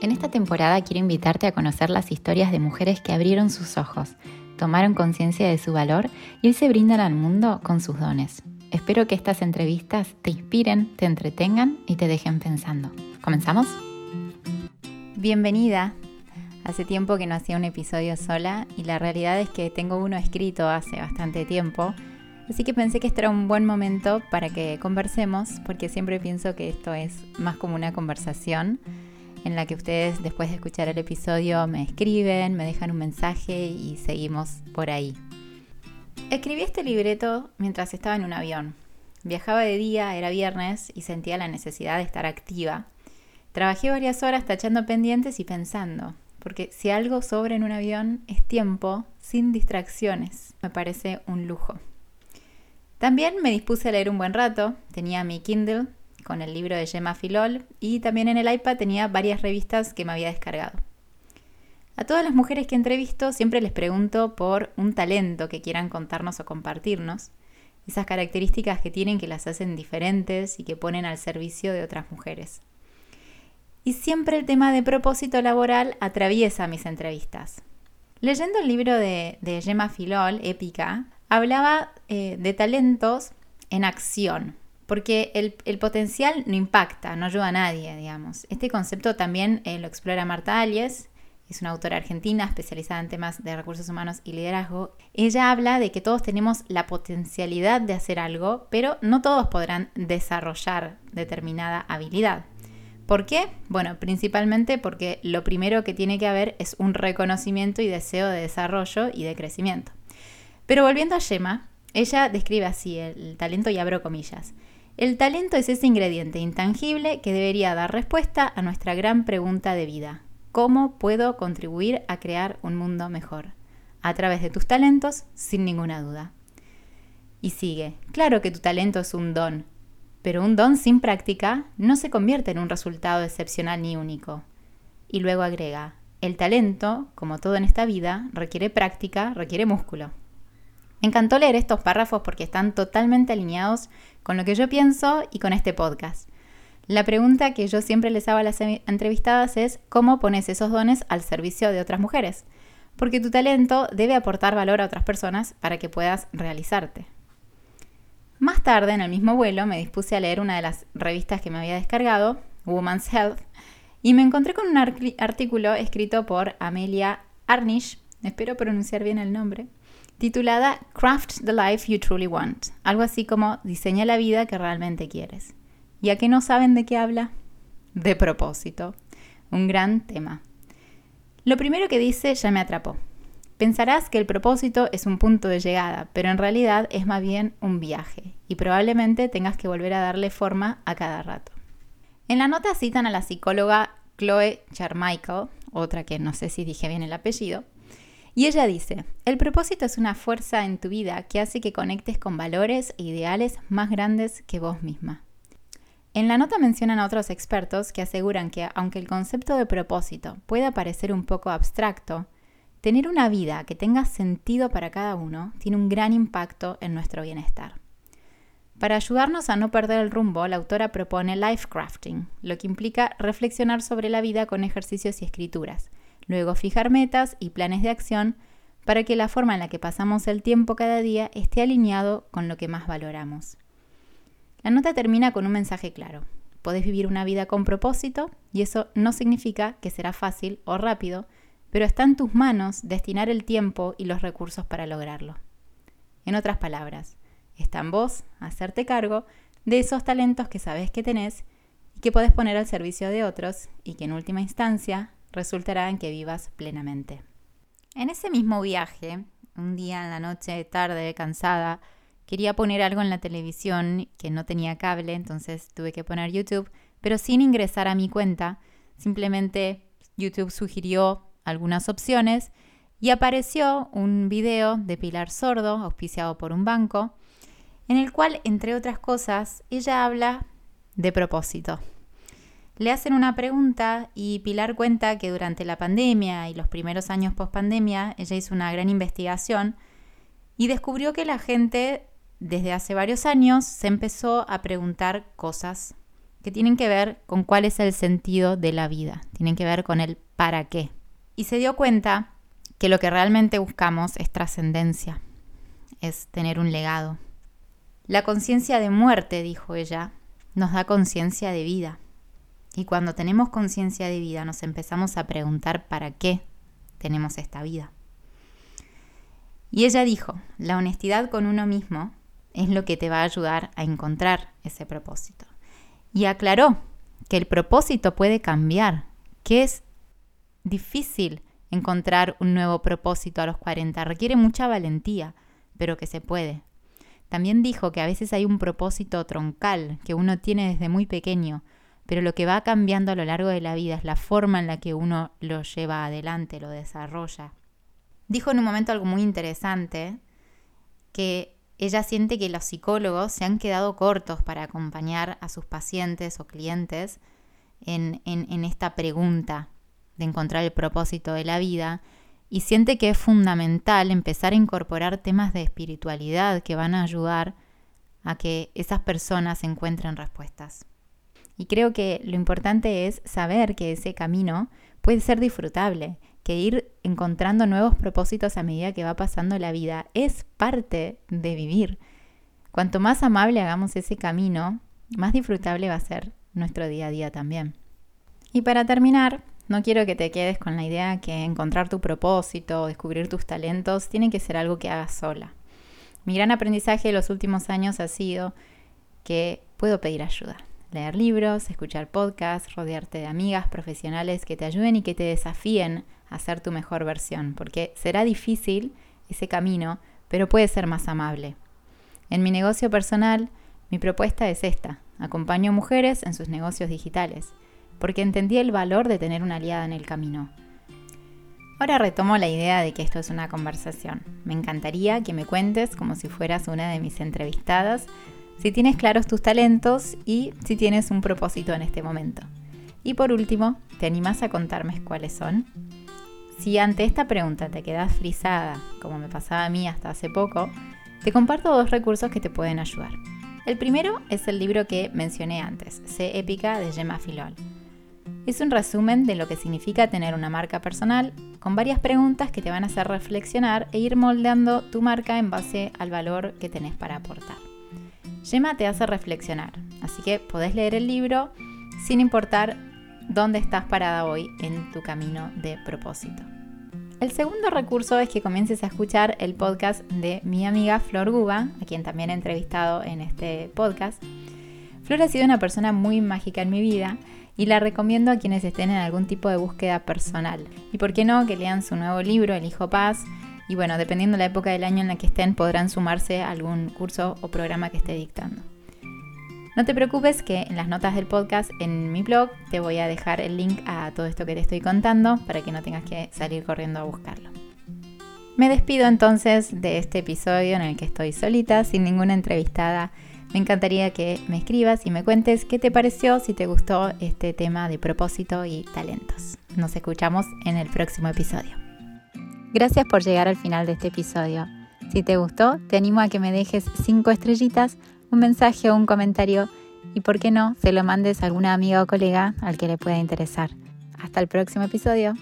En esta temporada quiero invitarte a conocer las historias de mujeres que abrieron sus ojos, tomaron conciencia de su valor y se brindan al mundo con sus dones. Espero que estas entrevistas te inspiren, te entretengan y te dejen pensando. ¿Comenzamos? Bienvenida. Hace tiempo que no hacía un episodio sola y la realidad es que tengo uno escrito hace bastante tiempo, así que pensé que este era un buen momento para que conversemos porque siempre pienso que esto es más como una conversación en la que ustedes después de escuchar el episodio me escriben, me dejan un mensaje y seguimos por ahí. Escribí este libreto mientras estaba en un avión. Viajaba de día, era viernes y sentía la necesidad de estar activa. Trabajé varias horas tachando pendientes y pensando, porque si algo sobra en un avión es tiempo sin distracciones. Me parece un lujo. También me dispuse a leer un buen rato, tenía mi Kindle con el libro de Gemma Filol y también en el iPad tenía varias revistas que me había descargado. A todas las mujeres que entrevisto siempre les pregunto por un talento que quieran contarnos o compartirnos, esas características que tienen que las hacen diferentes y que ponen al servicio de otras mujeres. Y siempre el tema de propósito laboral atraviesa mis entrevistas. Leyendo el libro de, Gemma Filol, Épica, hablaba eh, de talentos en acción, porque el, potencial no impacta, no ayuda a nadie, digamos. Este concepto también eh, lo explora Marta Alies, es una autora argentina especializada en temas de recursos humanos y liderazgo. Ella habla de que todos tenemos la potencialidad de hacer algo, pero no todos podrán desarrollar determinada habilidad. ¿Por qué? Bueno, principalmente porque lo primero que tiene que haber es un reconocimiento y deseo de desarrollo y de crecimiento. Pero volviendo a Yema, ella describe así el talento y abro comillas. El talento es ese ingrediente intangible que debería dar respuesta a nuestra gran pregunta de vida. ¿Cómo puedo contribuir a crear un mundo mejor? A través de tus talentos, sin ninguna duda. Y sigue, claro que tu talento es un don, pero un don sin práctica no se convierte en un resultado excepcional ni único. Y luego agrega, el talento, como todo en esta vida, requiere práctica, requiere músculo. Me encantó leer estos párrafos porque están totalmente alineados con lo que yo pienso y con este podcast. La pregunta que yo siempre les hago a las entrevistadas es cómo pones esos dones al servicio de otras mujeres, porque tu talento debe aportar valor a otras personas para que puedas realizarte. Más tarde, en el mismo vuelo, me dispuse a leer una de las revistas que me había descargado, Woman's Health, y me encontré con un artículo escrito por Amelia Arnish, espero pronunciar bien el nombre, titulada Craft the Life You Truly Want, algo así como Diseña la vida que realmente quieres. ¿Y a qué no saben de qué habla? De propósito, un gran tema. Lo primero que dice ya me atrapó. Pensarás que el propósito es un punto de llegada, pero en realidad es más bien un viaje, y probablemente tengas que volver a darle forma a cada rato. En la nota citan a la psicóloga Chloe Charmichael, otra que no sé si dije bien el apellido, y ella dice, el propósito es una fuerza en tu vida que hace que conectes con valores e ideales más grandes que vos misma. En la nota mencionan a otros expertos que aseguran que aunque el concepto de propósito pueda parecer un poco abstracto, tener una vida que tenga sentido para cada uno tiene un gran impacto en nuestro bienestar. Para ayudarnos a no perder el rumbo, la autora propone life crafting, lo que implica reflexionar sobre la vida con ejercicios y escrituras, Luego fijar metas y planes de acción para que la forma en la que pasamos el tiempo cada día esté alineado con lo que más valoramos. La nota termina con un mensaje claro. Podés vivir una vida con propósito y eso no significa que será fácil o rápido, pero está en tus manos destinar el tiempo y los recursos para lograrlo. En otras palabras, está en vos hacerte cargo de esos talentos que sabes que tenés y que podés poner al servicio de otros y que en última instancia resultará en que vivas plenamente. En ese mismo viaje, un día en la noche, tarde, cansada, quería poner algo en la televisión que no tenía cable, entonces tuve que poner YouTube, pero sin ingresar a mi cuenta. Simplemente YouTube sugirió algunas opciones y apareció un video de Pilar Sordo, auspiciado por un banco, en el cual, entre otras cosas, ella habla de propósito. Le hacen una pregunta y Pilar cuenta que durante la pandemia y los primeros años post pandemia ella hizo una gran investigación y descubrió que la gente desde hace varios años se empezó a preguntar cosas, que tienen que ver con cuál es el sentido de la vida, tienen que ver con el para qué. Y se dio cuenta que lo que realmente buscamos es trascendencia, es tener un legado. La conciencia de muerte, dijo ella, nos da conciencia de vida. Y cuando tenemos conciencia de vida nos empezamos a preguntar para qué tenemos esta vida. Y ella dijo, la honestidad con uno mismo es lo que te va a ayudar a encontrar ese propósito. Y aclaró que el propósito puede cambiar, que es difícil encontrar un nuevo propósito a los 40, requiere mucha valentía, pero que se puede. También dijo que a veces hay un propósito troncal que uno tiene desde muy pequeño, pero lo que va cambiando a lo largo de la vida es la forma en la que uno lo lleva adelante, lo desarrolla. Dijo en un momento algo muy interesante, que ella siente que los psicólogos se han quedado cortos para acompañar a sus pacientes o clientes en, en, esta pregunta de encontrar el propósito de la vida y siente que es fundamental empezar a incorporar temas de espiritualidad que van a ayudar a que esas personas encuentren respuestas. Y creo que lo importante es saber que ese camino puede ser disfrutable que ir encontrando nuevos propósitos a medida que va pasando la vida es parte de vivir. Cuanto más amable hagamos ese camino, más disfrutable va a ser nuestro día a día también. Y para terminar, no quiero que te quedes con la idea que encontrar tu propósito, descubrir tus talentos, tiene que ser algo que hagas sola. Mi gran aprendizaje de los últimos años ha sido que puedo pedir ayuda. Leer libros, escuchar podcasts, rodearte de amigas profesionales que te ayuden y que te desafíen a ser tu mejor versión, porque será difícil ese camino, pero puede ser más amable. En mi negocio personal, mi propuesta es esta. Acompaño mujeres en sus negocios digitales, porque entendí el valor de tener una aliada en el camino. Ahora retomo la idea de que esto es una conversación. Me encantaría que me cuentes como si fueras una de mis entrevistadas si tienes claros tus talentos y si tienes un propósito en este momento. Y por último, ¿te animas a contarme cuáles son? Si ante esta pregunta te quedas frisada, como me pasaba a mí hasta hace poco, te comparto dos recursos que te pueden ayudar. El primero es el libro que mencioné antes, Sé Épica de Gemma Filol. Es un resumen de lo que significa tener una marca personal, con varias preguntas que te van a hacer reflexionar e ir moldeando tu marca en base al valor que tenés para aportar. Gemma te hace reflexionar, así que podés leer el libro sin importar dónde estás parada hoy en tu camino de propósito. El segundo recurso es que comiences a escuchar el podcast de mi amiga Flor Guba, a quien también he entrevistado en este podcast. Flor ha sido una persona muy mágica en mi vida y la recomiendo a quienes estén en algún tipo de búsqueda personal. Y por qué no, que lean su nuevo libro, El Hijo Paz, y bueno, dependiendo de la época del año en la que estén, podrán sumarse a algún curso o programa que esté dictando. No te preocupes que en las notas del podcast en mi blog te voy a dejar el link a todo esto que te estoy contando para que no tengas que salir corriendo a buscarlo. Me despido entonces de este episodio en el que estoy solita, sin ninguna entrevistada. Me encantaría que me escribas y me cuentes qué te pareció, si te gustó este tema de propósito y talentos. Nos escuchamos en el próximo episodio. Gracias por llegar al final de este episodio. Si te gustó, te animo a que me dejes 5 estrellitas, un mensaje o un comentario y, por qué no, se lo mandes a alguna amiga o colega al que le pueda interesar. Hasta el próximo episodio.